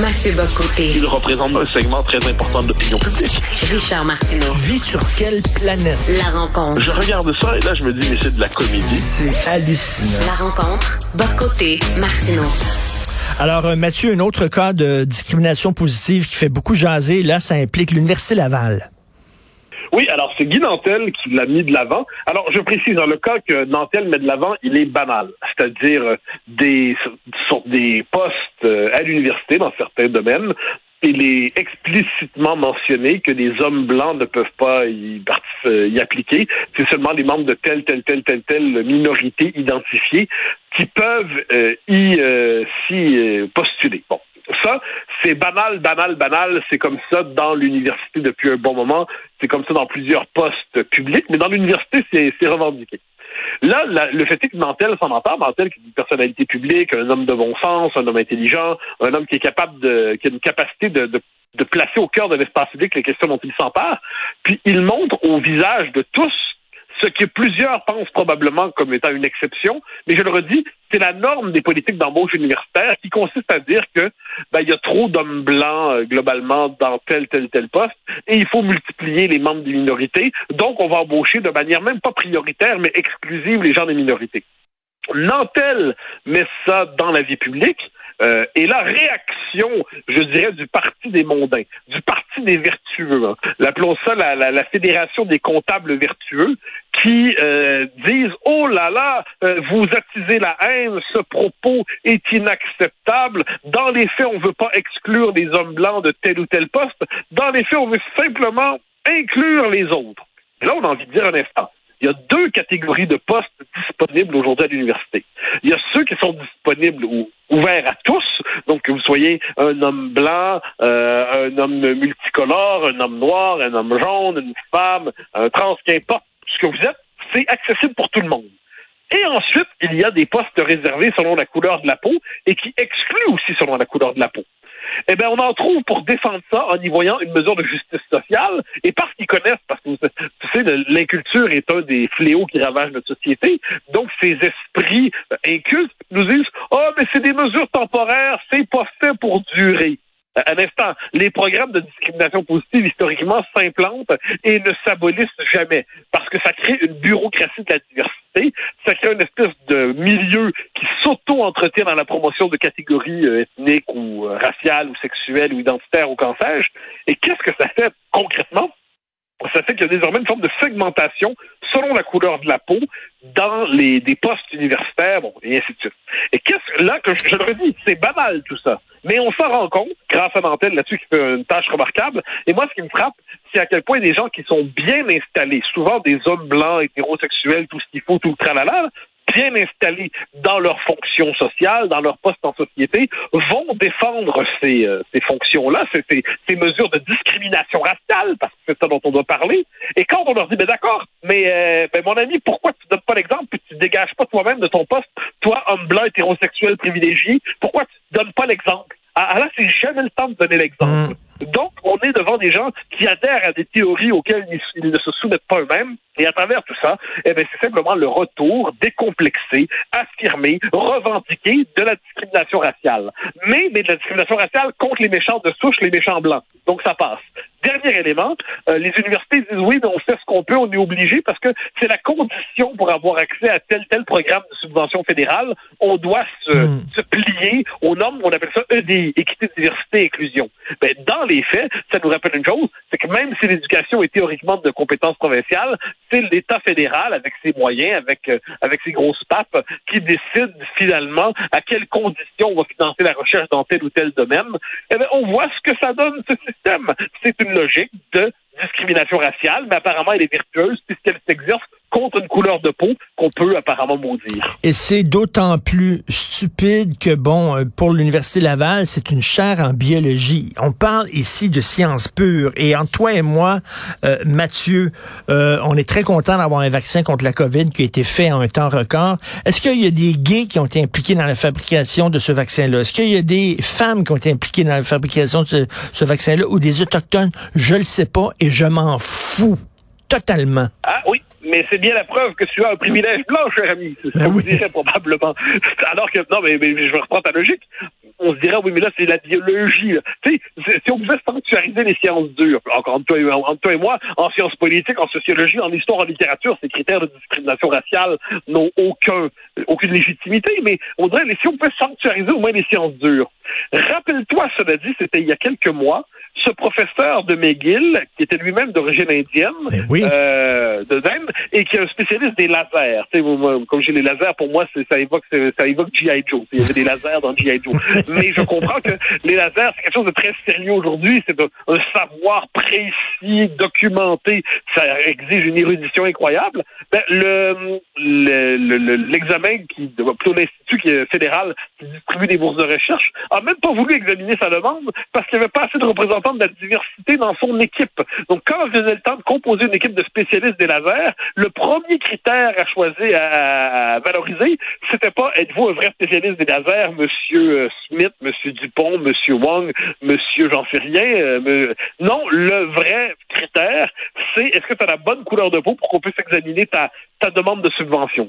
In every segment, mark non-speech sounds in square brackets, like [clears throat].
Mathieu Bocoté. Il représente un segment très important de l'opinion publique. Richard Martineau. Tu vis sur quelle planète? La rencontre. Je regarde ça et là, je me dis, mais c'est de la comédie. C'est hallucinant. La rencontre. Bocoté. Martineau. Alors, euh, Mathieu, un autre cas de discrimination positive qui fait beaucoup jaser, là, ça implique l'Université Laval. Oui, alors c'est Guy Nantel qui l'a mis de l'avant. Alors je précise, dans le cas que Nantel met de l'avant, il est banal, c'est-à-dire euh, des des postes euh, à l'université dans certains domaines. Il est explicitement mentionné que les hommes blancs ne peuvent pas y, euh, y appliquer. C'est seulement les membres de telle, telle, telle, telle, telle minorité identifiée qui peuvent y s'y postuler. Bon, ça, c'est banal, banal, banal. C'est comme ça dans l'université depuis un bon moment. C'est comme ça dans plusieurs postes publics, mais dans l'université, c'est revendiqué. Là, le fait est que Nantel s'en empare, Nantel qui est une personnalité publique, un homme de bon sens, un homme intelligent, un homme qui est capable de, qui a une capacité de, de, de placer au cœur de l'espace public les questions dont il s'empare, puis il montre au visage de tous ce que plusieurs pensent probablement comme étant une exception, mais je le redis, c'est la norme des politiques d'embauche universitaire qui consiste à dire que ben, il y a trop d'hommes blancs euh, globalement dans tel, tel, tel poste, et il faut multiplier les membres des minorités, donc on va embaucher de manière même pas prioritaire, mais exclusive les gens des minorités. Nantel met ça dans la vie publique, euh, et la réaction, je dirais, du Parti des mondains, du Parti des vertueux, hein. l'appelons ça la, la, Fédération des comptables vertueux, qui euh, disent oh là là, euh, vous attisez la haine, ce propos est inacceptable. Dans les faits, on veut pas exclure les hommes blancs de tel ou tel poste. Dans les faits, on veut simplement inclure les autres. là, on a envie de dire un instant. Il y a deux catégories de postes disponibles aujourd'hui à l'université. Il y a ceux qui sont disponibles ou ouverts à tous, donc que vous soyez un homme blanc, euh, un homme multicolore, un homme noir, un homme jaune, une femme, un trans, qu'importe ce que vous êtes, c'est accessible pour tout le monde. Et ensuite, il y a des postes réservés selon la couleur de la peau et qui excluent aussi selon la couleur de la peau eh bien, on en trouve pour défendre ça en y voyant une mesure de justice sociale et parce qu'ils connaissent, parce que tu sais, l'inculture est un des fléaux qui ravagent notre société. Donc, ces esprits incultes nous disent, oh, mais c'est des mesures temporaires, c'est pas fait pour durer. Un instant, les programmes de discrimination positive historiquement s'implantent et ne s'abolissent jamais parce que ça crée une bureaucratie de la diversité, ça crée une espèce de milieu qui s'auto-entretient dans la promotion de catégories euh, ethniques ou euh, raciales ou sexuelles ou identitaires ou qu'en sais-je. Et qu'est-ce que ça fait concrètement? Ça fait qu'il y a désormais une forme de segmentation selon la couleur de la peau dans les des postes universitaires, bon, et ainsi de suite. Et qu'est-ce là que je, le redis, c'est banal tout ça. Mais on s'en rend compte, grâce à Nantel là-dessus, qui fait une tâche remarquable. Et moi, ce qui me frappe, c'est à quel point des gens qui sont bien installés, souvent des hommes blancs, hétérosexuels, tout ce qu'il faut, tout le tralala, bien installés dans leurs fonctions sociales, dans leur poste en société, vont défendre ces, euh, ces fonctions-là, ces, ces, mesures de discrimination raciale, parce que c'est ça dont on doit parler. Et quand on leur dit, ben d'accord, mais euh, ben mon ami, pourquoi tu donnes pas l'exemple, puis tu dégages pas toi-même de ton poste, toi, homme blanc hétérosexuel privilégié, pourquoi tu donnes pas l'exemple? Ah, ah là, c'est jamais le temps de donner l'exemple. Mmh. Donc, on est devant des gens qui adhèrent à des théories auxquelles ils, ne se soumettent pas eux-mêmes. Et à travers tout ça, eh c'est simplement le retour décomplexé, affirmé, revendiqué de la discrimination raciale. Mais, mais de la discrimination raciale contre les méchants de souche, les méchants blancs. Donc, ça passe. Dernier élément, euh, les universités disent oui, mais on fait ce qu'on peut, on est obligé parce que c'est la condition pour avoir accès à tel tel programme de subvention fédérale. On doit se, hmm. se plier aux normes, on appelle ça EDI, équité, diversité, inclusion. Ben, dans les faits, ça nous rappelle une chose, c'est que même si l'éducation est théoriquement de compétence provinciale, c'est l'État fédéral, avec ses moyens, avec, euh, avec ses grosses papes, qui décide finalement à quelles conditions on va financer la recherche dans tel ou tel domaine. Eh bien, on voit ce que ça donne, ce système. C'est une logique de discrimination raciale, mais apparemment elle est vertueuse puisqu'elle s'exerce contre une couleur de peau qu'on peut apparemment maudire. Et c'est d'autant plus stupide que, bon, euh, pour l'Université Laval, c'est une chaire en biologie. On parle ici de sciences pures. Et entre toi et moi, euh, Mathieu, euh, on est très content d'avoir un vaccin contre la COVID qui a été fait en un temps record. Est-ce qu'il y a des gays qui ont été impliqués dans la fabrication de ce vaccin-là? Est-ce qu'il y a des femmes qui ont été impliquées dans la fabrication de ce, ce vaccin-là ou des autochtones? Je le sais pas et je m'en fous totalement. Ah oui, mais c'est bien la preuve que tu as un privilège [laughs] blanc, cher ami. C'est ce ben oui. probablement. Alors que, non, mais, je reprends ta logique. on se dirait, oui, mais là, c'est la biologie. Tu sais, si on pouvait sanctuariser les sciences dures, encore entre toi, entre toi et moi, en sciences politiques, en sociologie, en histoire, en littérature, ces critères de discrimination raciale n'ont aucun, aucune légitimité, mais on dirait, si on pouvait sanctuariser au moins les sciences dures. Rappelle-toi, cela dit, c'était il y a quelques mois, ce professeur de McGill, qui était lui-même d'origine indienne, oui. euh, de d'Inde, et qui est un spécialiste des lasers. Tu sais, moi, comme j'ai les lasers, pour moi, ça évoque, ça évoque G.I. Joe. Il y avait des lasers dans G.I. Joe. [laughs] Mais je comprends que les lasers, c'est quelque chose de très sérieux aujourd'hui. C'est un, un savoir précis, documenté. Ça exige une érudition incroyable. Ben, le, le- le- le- l'examen qui, plutôt l'institut fédéral qui distribue des bourses de recherche, a même pas voulu examiner sa demande parce qu'il n'y avait pas assez de représentants de la diversité dans son équipe. Donc, quand venait le temps de composer une équipe de spécialistes des lasers, le premier critère à choisir, à, valoriser, c'était pas êtes-vous un vrai spécialiste des lasers, Monsieur Smith, Monsieur Dupont, Monsieur Wong, Monsieur j'en sais rien. euh, Non, le vrai critère, c'est est-ce que tu as la bonne couleur de peau pour qu'on puisse examiner ta, ta demande de subvention?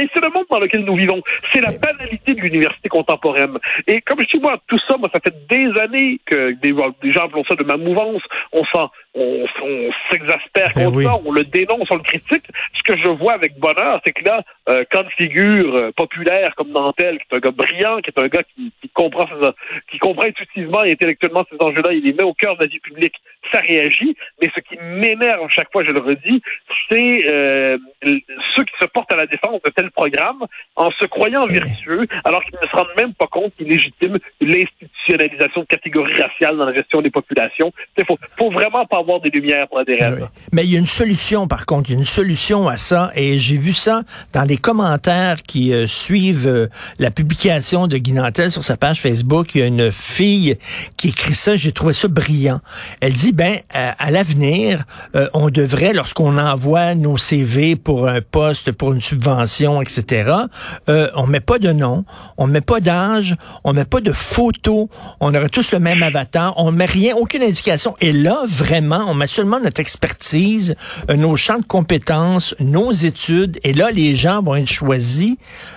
Et c'est le monde dans lequel nous vivons. C'est la banalité de l'université contemporaine. Et comme je dis, moi, tout ça, moi, ça fait des années que des, des gens appellent ça de ma mouvance. On s'en, on, on s'exaspère Ben contre oui. ça, on le dénonce, on le critique. Ce que je vois avec bonheur, c'est que là, euh, quand une figure euh, populaire comme Nantel, qui est un gars brillant, qui est un gars qui, qui comprend ses, qui comprend intuitivement et intellectuellement ces enjeux-là, il les met au cœur de la vie publique, ça réagit. Mais ce qui m'énerve chaque fois, je le redis, c'est euh, ceux qui se portent à la défense de tels programmes en se croyant vertueux, alors qu'ils ne se rendent même pas compte qu'ils légitiment l'institutionnalisation de catégories raciales dans la gestion des populations. Il faut, faut vraiment pas avoir des lumières pour adhérer à Ah. Mais il y a une solution, par contre, il y a une solution à ça, et j'ai vu ça dans les commentaires qui euh, suivent euh, la publication de Guy Nantel sur sa page Facebook. Il y a une fille qui écrit ça, j'ai trouvé ça brillant. Elle dit, ben, à, l'avenir, euh, on devrait, lorsqu'on envoie nos CV pour un poste, pour une subvention, etc., on met pas de nom, on met pas d'âge, on met pas de photo, on aurait tous le même avatar, on met rien, aucune indication. Et là, vraiment, on met seulement notre expertise, euh, nos champs de compétences, nos études, et là, les gens vont être choisis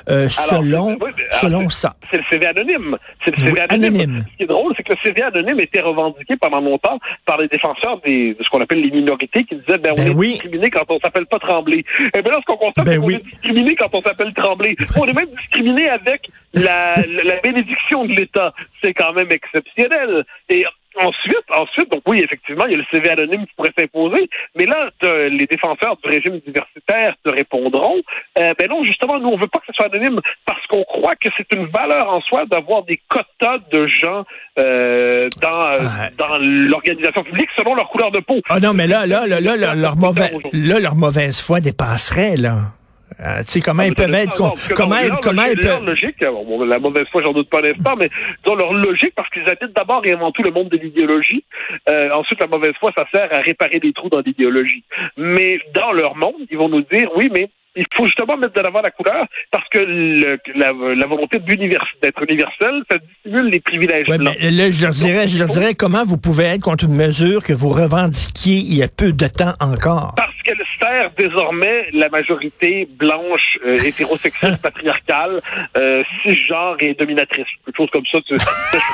euh, selon, oui, ah, selon ça. C'est le CV anonyme. C'est le CV Oui, anonyme. anonyme. Ce qui est drôle, c'est que le CV anonyme était revendiqué pendant longtemps par les défenseurs des, de ce qu'on appelle les minorités qui disaient, ben, on Ben est oui. discriminé quand on s'appelle pas Tremblay. Et bien là, ce qu'on constate, Ben c'est qu'on est discriminé quand on s'appelle Tremblay. On est même discriminé avec la, la, la bénédiction de l'État. C'est quand même exceptionnel. Et Ensuite, ensuite, donc oui, effectivement, il y a le CV anonyme qui pourrait s'imposer, mais là, les défenseurs du régime universitaire te répondront, euh, ben non, justement, nous, on veut pas que ce soit anonyme parce qu'on croit que c'est une valeur en soi d'avoir des quotas de gens euh, dans, euh, dans l'organisation publique selon leur couleur de peau. Ah non, mais là, là, là, là, leur, leur mauvais, là, leur mauvaise foi dépasserait, là. Euh, tu sais, comment ils peuvent être, con- comment, leur, comment ils leur peuvent, logique, euh, bon, la mauvaise foi, j'en doute pas un instant, mais dans leur logique, parce qu'ils habitent d'abord et avant tout le monde de l'idéologie. Euh, ensuite, la mauvaise foi, ça sert à réparer des trous dans l'idéologie. Mais dans leur monde, ils vont nous dire, oui, mais il faut justement mettre de l'avant la couleur parce que le- la, la volonté d'être universel, ça dissimule les privilèges Ouais, blancs. mais là, je leur dirais, je leur dirais comment vous pouvez être contre une mesure que vous revendiquiez il y a peu de temps encore. Parce qu'elle sert désormais la majorité blanche, euh, hétérosexuelle, [laughs] patriarcale, euh, cisgenre et dominatrice. Quelque chose comme ça, tu, tu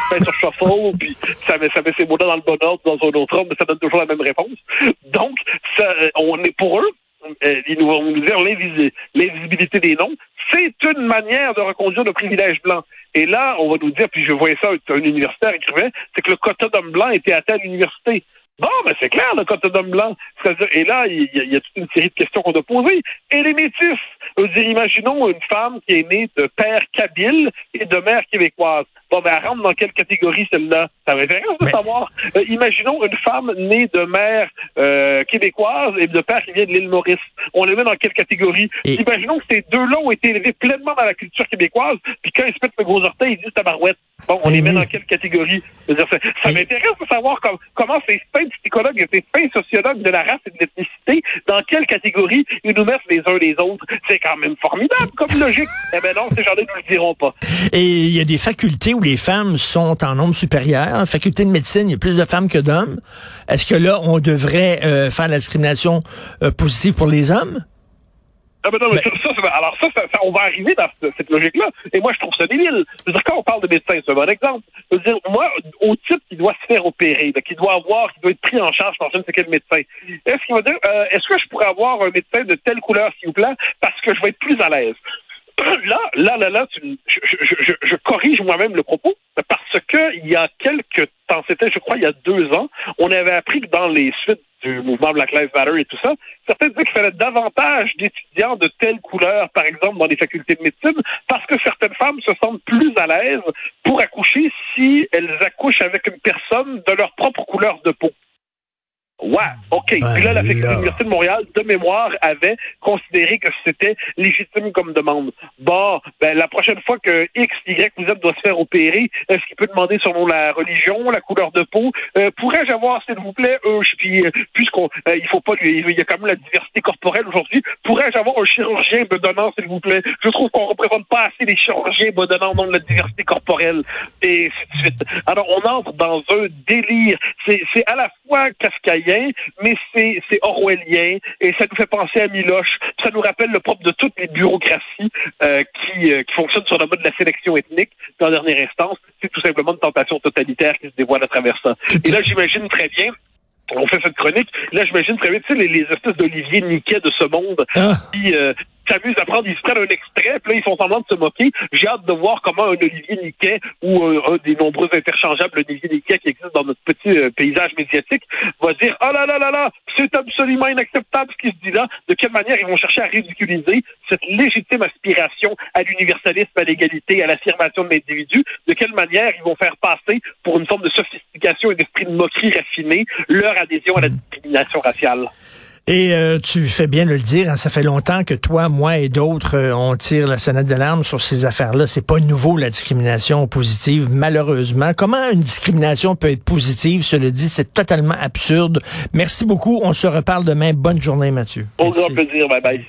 fais sur shuffle, puis ça met, ça met ces mots-là dans le bon ordre, dans un autre ordre, mais ça donne toujours la même réponse. Donc, ça, euh, on est pour eux, ils nous vont nous dire l'invisi- l'invisibilité des noms, c'est une manière de reconduire le privilège blanc. Et là, on va nous dire, puis je voyais ça, un universitaire écrivait, c'est que le quota d'hommes blancs était atteint à l'université. Bon, ben c'est clair, le quota d'hommes blancs. C'est-à-dire- Et là, il y, a, il y a toute une série de questions qu'on doit poser. Et les métis, dire, imaginons une femme qui est née de père kabyle et de mère québécoise. Bon, ben, elle rentre dans quelle catégorie celle-là? Ça m'intéresse de Mais- savoir. Euh, imaginons une femme née de mère euh, québécoise et de père qui vient de l'île Maurice. On les met dans quelle catégorie? Et- Imaginons que ces deux-là ont été élevés pleinement dans la culture québécoise, puis quand ils se mettent le gros orteil, ils disent tabarouette. Bon, on Eh les met oui. dans quelle catégorie? Dire, ça ça Et- m'intéresse de savoir com- comment ces fins psychologues et ces fins sociologues de la race et de l'ethnicité, dans quelle catégorie ils nous mettent les uns les autres. C'est quand même formidable comme logique. Eh ben non, ces gens-là ne le diront pas. Et il y a des facultés où les femmes sont en nombre supérieur. Faculté de médecine, il y a plus de femmes que d'hommes. Est-ce que là, on devrait euh, faire la discrimination euh, positive pour les hommes? Ah ben non, mais ça, ça, alors ça, ça, on va arriver dans cette, cette logique-là. Et moi, je trouve ça débile. Je veux dire, quand on parle de médecin, c'est un bon exemple. Je veux dire, moi, au type qui doit se faire opérer, qui doit avoir, qui doit être pris en charge par je ne sais quel médecin, est-ce qu'il va dire, euh, est-ce que je pourrais avoir un médecin de telle couleur, s'il vous plaît, parce que je vais être plus à l'aise? [clears throat] Là, là, là, là, tu, je, je, je, je corrige moi-même le propos parce que il y a quelques temps, c'était, je crois, il y a deux ans, on avait appris que dans les suites du mouvement Black Lives Matter et tout ça, certains disaient qu'il fallait davantage d'étudiants de telle couleur, par exemple, dans les facultés de médecine, parce que certaines femmes se sentent plus à l'aise pour accoucher si elles accouchent avec une personne de leur propre couleur de peau. Ouais, OK. Ben Puis là, la l'Université de Montréal, de mémoire, avait considéré que c'était légitime comme demande. Bon, ben, la prochaine fois que X, Y ou Z doit se faire opérer, est-ce qu'il peut demander selon la religion, la couleur de peau? Euh, Pourrais-je avoir, s'il vous plaît, un, puis, euh, puisqu'on, euh, il faut pas lui, il y a quand même la diversité corporelle aujourd'hui, pourrais-je avoir un chirurgien bedonnant, s'il vous plaît? Je trouve qu'on représente pas assez les chirurgiens bedonnants dans la diversité corporelle. Et ainsi de suite. Alors, on entre dans un délire. C'est, c'est à la fois mais c'est, c'est orwellien, et ça nous fait penser à Miloche. Ça nous rappelle le propre de toutes les bureaucraties euh, qui, euh, qui fonctionnent sur le mode de la sélection ethnique. En dernière instance, c'est tout simplement une tentation totalitaire qui se dévoile à travers ça. Et là, j'imagine très bien on fait cette chronique. Là, j'imagine très bien, tu sais, les, les espèces d'Olivier Niquet de ce monde Ah. qui euh, s'amusent à prendre, ils se un extrait, puis là, ils font semblant de se moquer. J'ai hâte de voir comment un Olivier Niquet ou euh, un des nombreux interchangeables Olivier Niquet qui existent dans notre petit euh, paysage médiatique va dire « Oh là là là là, c'est absolument inacceptable ce qui se dit là. » De quelle manière ils vont chercher à ridiculiser cette légitime aspiration à l'universalisme, à l'égalité, à l'affirmation de l'individu? De quelle manière ils vont faire passer pour une forme de sophistication et d'esprit de moquerie raffiné leur adhésion à la discrimination raciale? Et euh, tu fais bien de le dire, hein, ça fait longtemps que toi, moi et d'autres, euh, on tire la sonnette d'alarme sur ces affaires-là. C'est pas nouveau la discrimination positive, malheureusement. Comment une discrimination peut être positive? Cela dit, c'est totalement absurde. Merci beaucoup. On se reparle demain. Bonne journée, Mathieu. Au grand plaisir. Bye bye.